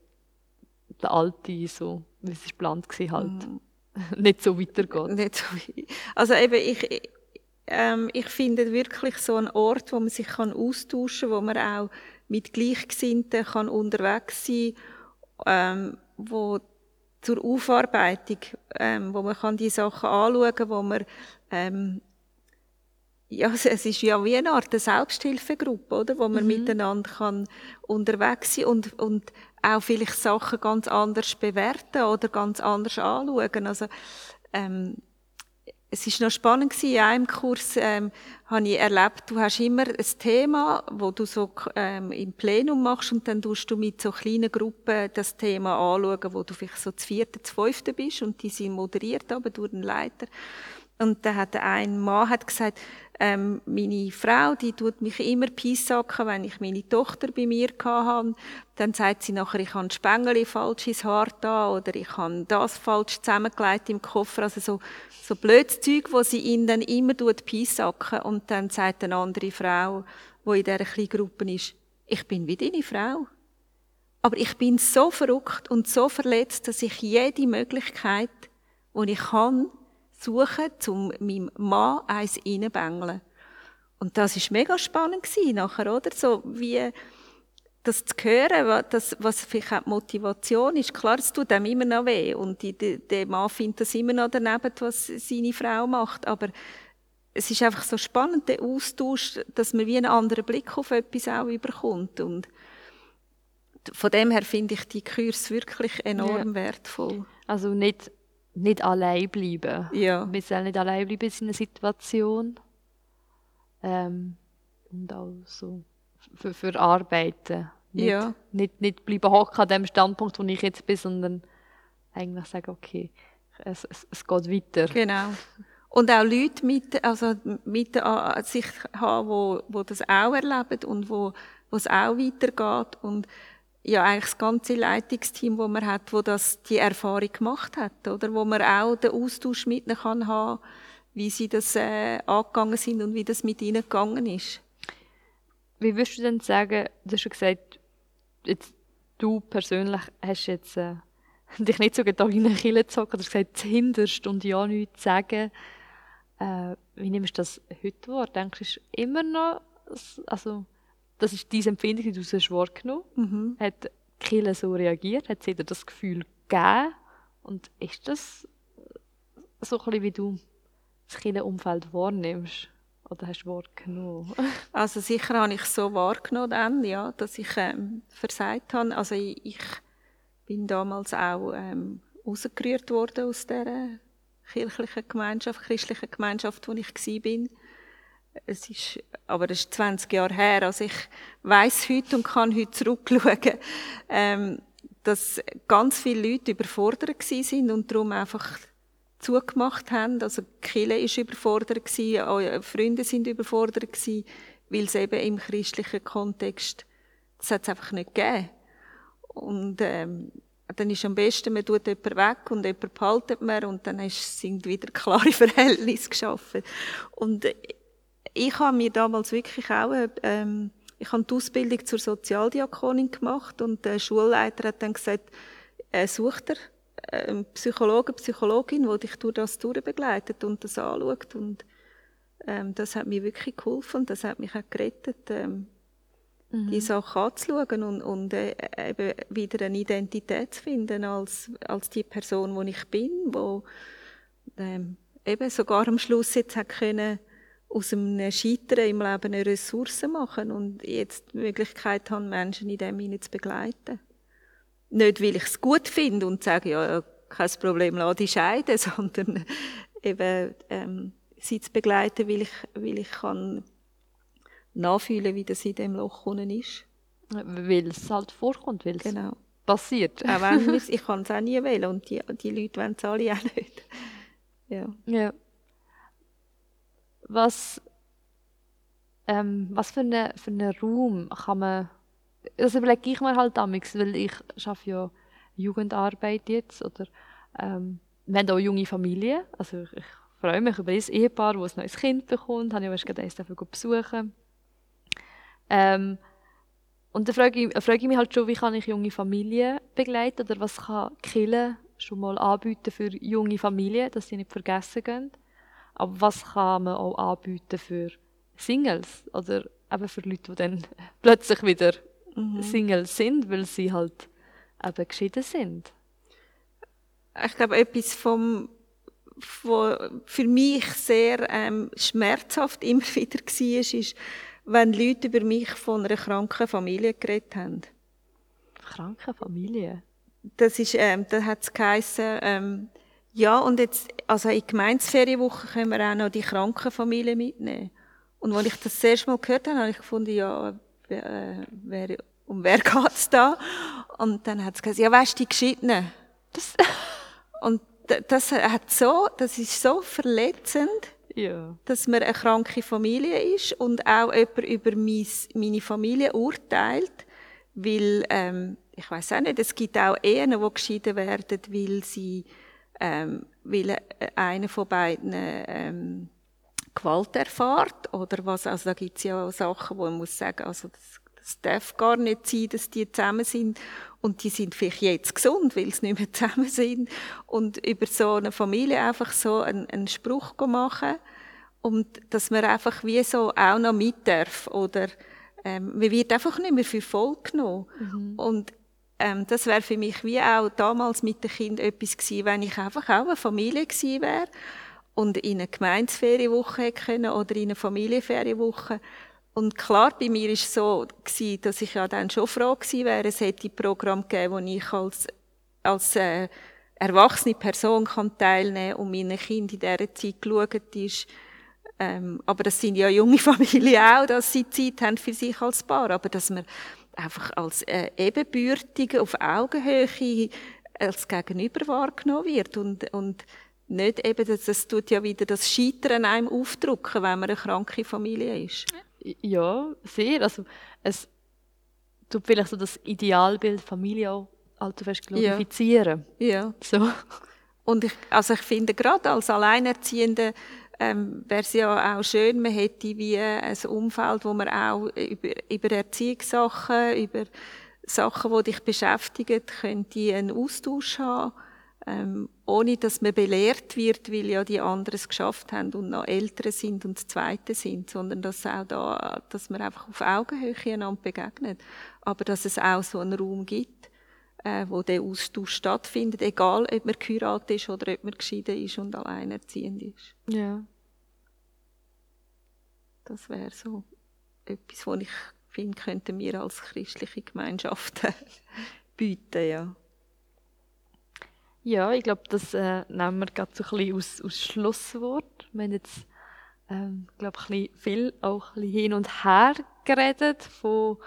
der alte, so, wie es geplant war, halt mm. [laughs] nicht so weitergeht. Nicht so, also eben, ich, ähm, ich finde wirklich so einen Ort, wo man sich kann austauschen kann, wo man auch mit Gleichgesinnten kann unterwegs sein kann, ähm, wo zur Aufarbeitung, ähm, wo man kann die Sachen anschauen kann, wo man ähm, ja, es ist ja wie eine Art Selbsthilfegruppe, oder? wo man mhm. miteinander kann unterwegs sein und, und auch vielleicht Sachen ganz anders bewerten oder ganz anders anschauen. Also, ähm, es ist noch spannend gewesen, in einem Kurs ähm, habe ich erlebt, du hast immer ein Thema, wo du so ähm, im Plenum machst und dann tust du mit so kleinen Gruppen das Thema anschauen, wo du vielleicht so zu vierten, zu fünften bist und die sind moderiert aber durch den Leiter. Und da hat ein Mann hat gesagt, ähm, meine Frau, die tut mich immer pissacken, wenn ich meine Tochter bei mir hatte. Dann sagt sie nachher, ich habe ein Spengeli falsch ins Haar da oder ich habe das falsch zusammengelegt im Koffer. Also so, so blödes Zeug, wo sie ihn dann immer pissacken. Und dann sagt eine andere Frau, die in dieser kleinen Gruppe ist, ich bin wie deine Frau. Aber ich bin so verrückt und so verletzt, dass ich jede Möglichkeit, die ich kann, suchen, um meinem Mann eins reinzubängeln. Und das war mega spannend gewesen, nachher, oder? So wie, das zu hören, das, was vielleicht auch die Motivation ist. Klar, es tut einem immer noch weh. Und die, die, der Mann findet das immer noch daneben, was seine Frau macht. Aber es ist einfach so spannend, der Austausch, dass man wie einen anderen Blick auf etwas auch überkommt. Und von dem her finde ich die Kurs wirklich enorm ja. wertvoll. Also nicht nicht allein bleiben. Ja. Wir sollen nicht allein bleiben in einer Situation. Ähm, und auch so für, für Arbeiten. Nicht, ja. nicht, nicht bleiben hocken an dem Standpunkt, wo ich jetzt bin, sondern eigentlich sagen, okay, es, es, es geht weiter. Genau. Und auch Leute mit, also mit äh, sich haben, wo, wo das auch erleben und wo, wo es auch weitergeht. Und ja eigentlich das ganze Leitungsteam, wo man hat, wo das die Erfahrung gemacht hat, oder wo man auch den Austausch mit kann haben, wie sie das äh, angegangen sind und wie das mit ihnen gegangen ist. Wie würdest du denn sagen, du hast schon gesagt, jetzt, du persönlich hast jetzt äh, [laughs] dich nicht so gedacht in eine Kille gezogen, oder gesagt, hinterst und ja nichts sagen. Äh, wie nimmst du das heute wahr? Denkst du, immer noch, also das ist diese Empfindung, die du hast wahrgenommen mhm. Hat Kille so reagiert? Hat sie dir das Gefühl gegeben? Und ist das so ein bisschen, wie du das Killenumfeld wahrnimmst? Oder hast du wahrgenommen? [laughs] also sicher habe ich so wahrgenommen dann, ja, dass ich ähm, versagt habe. Also ich, ich bin damals auch ähm, rausgerührt worden aus der kirchlichen Gemeinschaft, christlichen Gemeinschaft, wo ich war es ist, aber das ist 20 Jahre her. Also ich weiß heute und kann heute zurückschauen, ähm, dass ganz viele Leute überfordert sind und darum einfach zugemacht haben. Also Kille ist überfordert gewesen, eure Freunde sind überfordert gewesen, weil es eben im christlichen Kontext das hat es einfach nicht gegeben. Und ähm, dann ist am besten, man tut jemanden weg und jemanden behaltet man und dann sind wieder klare [laughs] Verhältnisse geschaffen. Und ich habe mir damals wirklich auch, ähm, ich habe die Ausbildung zur Sozialdiakonin gemacht und der Schulleiter hat dann gesagt, äh, such dir einen Psychologen, Psychologin, die dich durch das durchbegleitet und das anschaut und ähm, das hat mir wirklich geholfen und das hat mich auch gerettet, ähm, mhm. die Sache anzuschauen und, und äh, eben wieder eine Identität zu finden als, als die Person, die ich bin, wo ähm, eben sogar am Schluss jetzt hat können aus einem Scheitern im Leben eine Ressource machen und jetzt die Möglichkeit haben, Menschen in dem hinein zu begleiten. Nicht, weil ich es gut finde und sage, ja, kein Problem, lass dich scheiden, [laughs] sondern eben, ähm, sie zu begleiten, weil ich, weil ich kann nachfühlen, wie das in dem Loch unten ist. Weil es halt vorkommt, weil es genau. passiert. Auch wenn [laughs] ich kann es auch nie wählen und die, die Leute wollen es alle auch nicht. Ja. ja. Was, ähm, was für einen für eine Raum kann man, das überlege ich mir halt damals, weil ich schaffe ja Jugendarbeit jetzt oder ähm, wir haben auch junge Familien, also ich, ich freue mich über ein Ehepaar, das ein neues Kind bekommt, habe ich erst gerade eins besuchen. Ähm, und dann frage ich, frage ich mich halt schon, wie kann ich junge Familien begleiten oder was kann Kille schon mal anbieten für junge Familien, dass sie nicht vergessen gehen. Aber was kann man auch anbieten für Singles oder eben für Leute, die dann [laughs] plötzlich wieder mhm. Single sind, weil sie halt eben geschieden sind? ich glaube, etwas vom, von, für mich sehr ähm, schmerzhaft [laughs] immer wieder war, ist, wenn Leute über mich von einer kranken Familie geredet haben. Kranke Familie? Das ist, ähm, da hat es geheissen, ähm, ja, und jetzt, also in Gemeinsferienwoche können wir auch noch die Krankenfamilie mitnehmen. Und als ich das, das erste Mal gehört habe, habe ich gefunden, ja, wer, wer, um wer [laughs] geht's da? Und dann hat es gesagt, ja, weißt du, die Geschiedenen. Das [laughs] und das hat so, das ist so verletzend, ja. dass man eine kranke Familie ist und auch jemand über meine Familie urteilt, weil, ähm, ich weiß auch nicht, es gibt auch Ehen, die geschieden werden, weil sie, ähm, weil einer von beiden ähm, Gewalt erfährt oder was, also da gibt es ja auch Sachen, wo man muss sagen, also das, das darf gar nicht sein, dass die zusammen sind. Und die sind vielleicht jetzt gesund, weil sie nicht mehr [laughs] zusammen sind. Und über so eine Familie einfach so einen, einen Spruch machen. Und dass man einfach wie so auch noch mit darf. Oder ähm, man wird einfach nicht mehr für voll genommen. Mhm. und ähm, das wäre für mich wie auch damals mit den Kindern etwas gewesen, wenn ich einfach auch eine Familie gewesen wäre und in eine Gemeinsferienwoche können oder in eine Familienferienwoche. Und klar, bei mir war es so, gewesen, dass ich ja dann schon froh gewesen wäre, es hätte Programm gegeben, wo ich als, als äh, erwachsene Person kann teilnehmen und meine Kinder in dieser Zeit geschaut ist. Ähm, aber das sind ja junge [laughs] Familien auch, dass sie Zeit haben für sich als Paar. Aber dass man einfach als äh, ebenbürtig auf Augenhöhe als Gegenüber wahrgenommen wird. Und, und nicht eben, das, das tut ja wieder das Scheitern einem aufdrücken, wenn man eine kranke Familie ist. Ja, sehr. Also, es tut vielleicht so das Idealbild Familie auch allzu fest glorifizieren. Ja. ja. So. Und ich, also ich finde, gerade als Alleinerziehende ähm, wäre es ja auch schön, man hätte wie ein Umfeld, wo man auch über, über Erziehungssachen, über Sachen, die dich beschäftigen, könnte einen Austausch haben ähm, ohne dass man belehrt wird, weil ja die anderen es geschafft haben und noch ältere sind und Zweite sind, sondern dass auch da, dass man einfach auf Augenhöhe einander begegnet. Aber dass es auch so einen Raum gibt, äh, wo der Austausch stattfindet, egal ob man geheiratet ist oder ob man geschieden ist und alleinerziehend ist. Ja. Das wäre so etwas, was ich finde, könnten wir als christliche Gemeinschaft [laughs] bieten, ja. Ja, ich glaube, das äh, nehmen wir gerade so ein bisschen aus, aus Schlusswort. Wir haben jetzt, ähm, glaube bisschen viel auch ein bisschen hin und her geredet von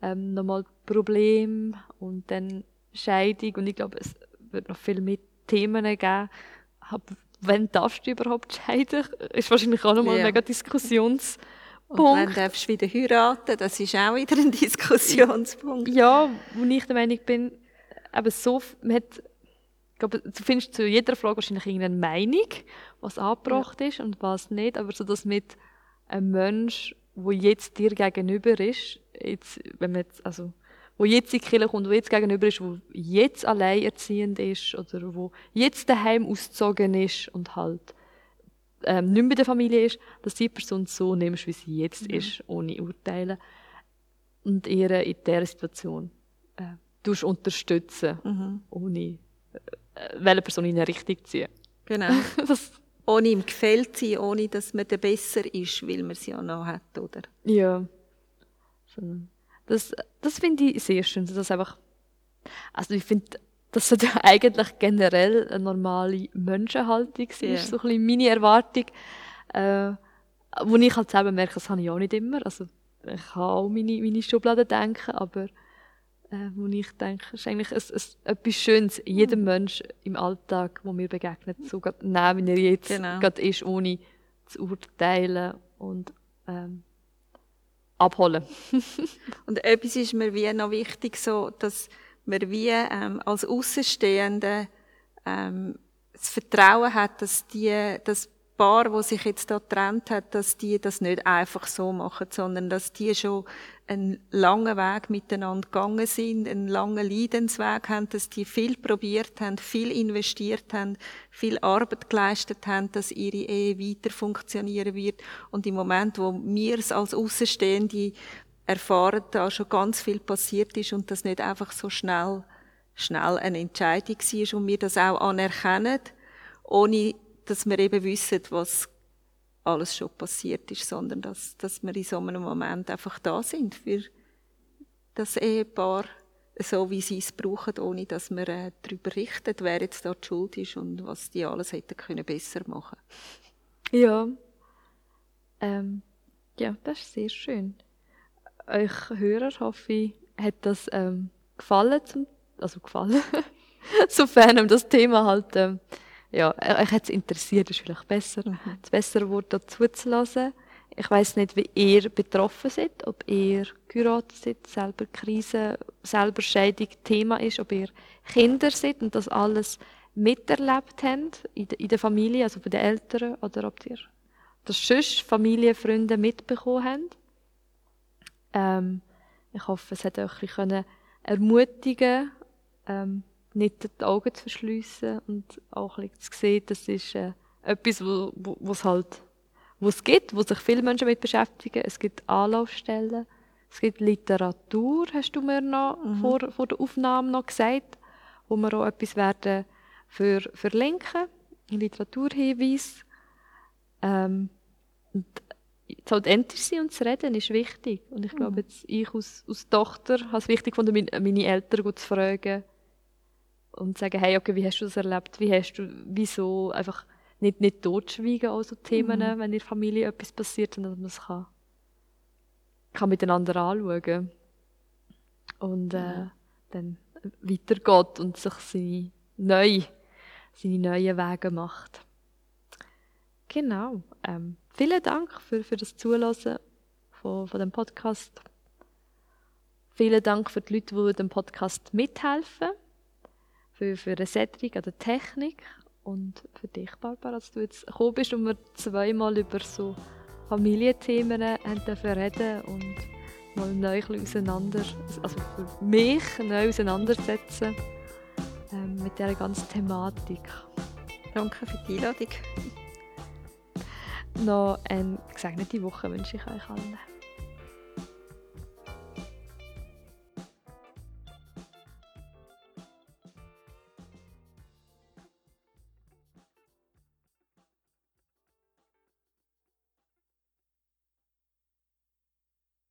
ähm, nochmal Problem und dann Scheidung und ich glaube, es wird noch viel mehr Themen geben. Hab, wenn darfst du überhaupt scheiden? Ist wahrscheinlich auch nochmal ja. ein mega Diskussionspunkt. Und wenn darfst du wieder heiraten? Das ist auch wieder ein Diskussionspunkt. Ja, wo ich der Meinung bin, eben so, man hat glaube, du findest zu jeder Frage wahrscheinlich irgendeine Meinung, was angebracht ja. ist und was nicht, aber so, dass mit einem Mensch, wo jetzt dir gegenüber ist, jetzt, wenn man jetzt, also, wo jetzt in die Kirche kommt, wo jetzt gegenüber ist, wo jetzt alleinerziehend ist oder wo jetzt daheim ausgezogen ist und halt ähm, nicht mehr bei der Familie ist, dass die Person so nimmst, wie sie jetzt mhm. ist, ohne Urteilen und ihre in dieser Situation äh, unterstützen, mhm. ohne äh, welche Person in eine Richtung ziehen. Genau. [laughs] ohne ihm gefällt sie, ohne dass man der besser ist, weil man sie ja noch hat, oder? Ja. Das, das finde ich sehr schön, dass einfach, also ich finde, das sollte [laughs] ja eigentlich generell eine normale Menschenhaltung sein, yeah. ist so ein bisschen meine Erwartung, äh, wo ich halt selber merke, das habe ich auch nicht immer, also ich kann auch meine, meine Schubladen denken, aber äh, wo ich denke, ist eigentlich ein, ein, etwas Schönes, jedem Mensch im Alltag, wo mir begegnet, so nehmen, wie er jetzt genau. gerade ist, ohne zu urteilen und ähm, abholen. [laughs] und etwas ist mir wie noch wichtig, so, dass man wie ähm, als Außenstehende ähm, das Vertrauen hat, dass die, das Paar, wo sich jetzt da getrennt hat, dass die das nicht einfach so machen, sondern dass die schon einen langen Weg miteinander gegangen sind, einen langen Leidensweg haben, dass die viel probiert haben, viel investiert haben, viel Arbeit geleistet haben, dass ihre Ehe weiter funktionieren wird. Und im Moment, wo wir es als Außenstehende erfahren, da schon ganz viel passiert ist und das nicht einfach so schnell schnell eine Entscheidung war und wir das auch anerkennen, ohne dass wir eben wissen, was alles schon passiert ist, sondern dass, dass wir in so einem Moment einfach da sind für das Ehepaar, so wie sie es brauchen, ohne dass wir äh, darüber richten, wer jetzt da die Schuld ist und was die alles hätten können besser machen Ja. Ähm, ja, das ist sehr schön. Euch Hörer, hoffe ich, hat das ähm, gefallen, zum, also gefallen, [laughs] sofern das Thema halt, ähm, ja, euch hat es interessiert, ist vielleicht besser, mhm. das bessere Wort dazu zu lassen. Ich weiß nicht, wie ihr betroffen seid, ob ihr geheiratet seid, selber Krise, selber Scheidung Thema ist, ob ihr Kinder seid und das alles miterlebt habt in, de, in der Familie, also bei den Eltern, oder ob ihr das sonst Familie, Freunde mitbekommen habt. Ähm, ich hoffe, es hat euch ein bisschen ermutigen ähm, nicht die Augen zu verschliessen und auch ein bisschen zu sehen, das ist äh, etwas, wo, wo, wo's halt wo es gibt, wo sich viele Menschen mit beschäftigen. Es gibt Anlaufstellen, es gibt Literatur, hast du mir noch mhm. vor, vor der Aufnahme noch gesagt, wo wir auch etwas werden für verlinken, Literaturhinweis. Ähm, und zu authentisch sein und zu reden ist wichtig. Und ich glaube, mhm. jetzt ich als, als Tochter habe es wichtig gefunden, meine, Eltern zu fragen und sagen, hey, okay, wie hast du das erlebt? Wie hast du, wieso? Einfach nicht, nicht totschweigen, auch so Themen, mhm. wenn in der Familie etwas passiert, sondern dass man es kann, kann miteinander anschauen und äh, dann weitergeht und sich seine, neu, seine neuen Wege macht. Genau. Ähm, vielen Dank für, für das Zuhören von, von dem Podcast. Vielen Dank für die Leute, die dem Podcast mithelfen. Für, für eine Cedric an der Technik und für dich, Barbara, dass du jetzt gekommen bist und wir zweimal über so Familienthemen reden und mal neu auseinander, also für mich neu auseinandersetzen ähm, mit dieser ganzen Thematik. Danke für die Einladung. Noch eine gesegnete Woche wünsche ich euch allen.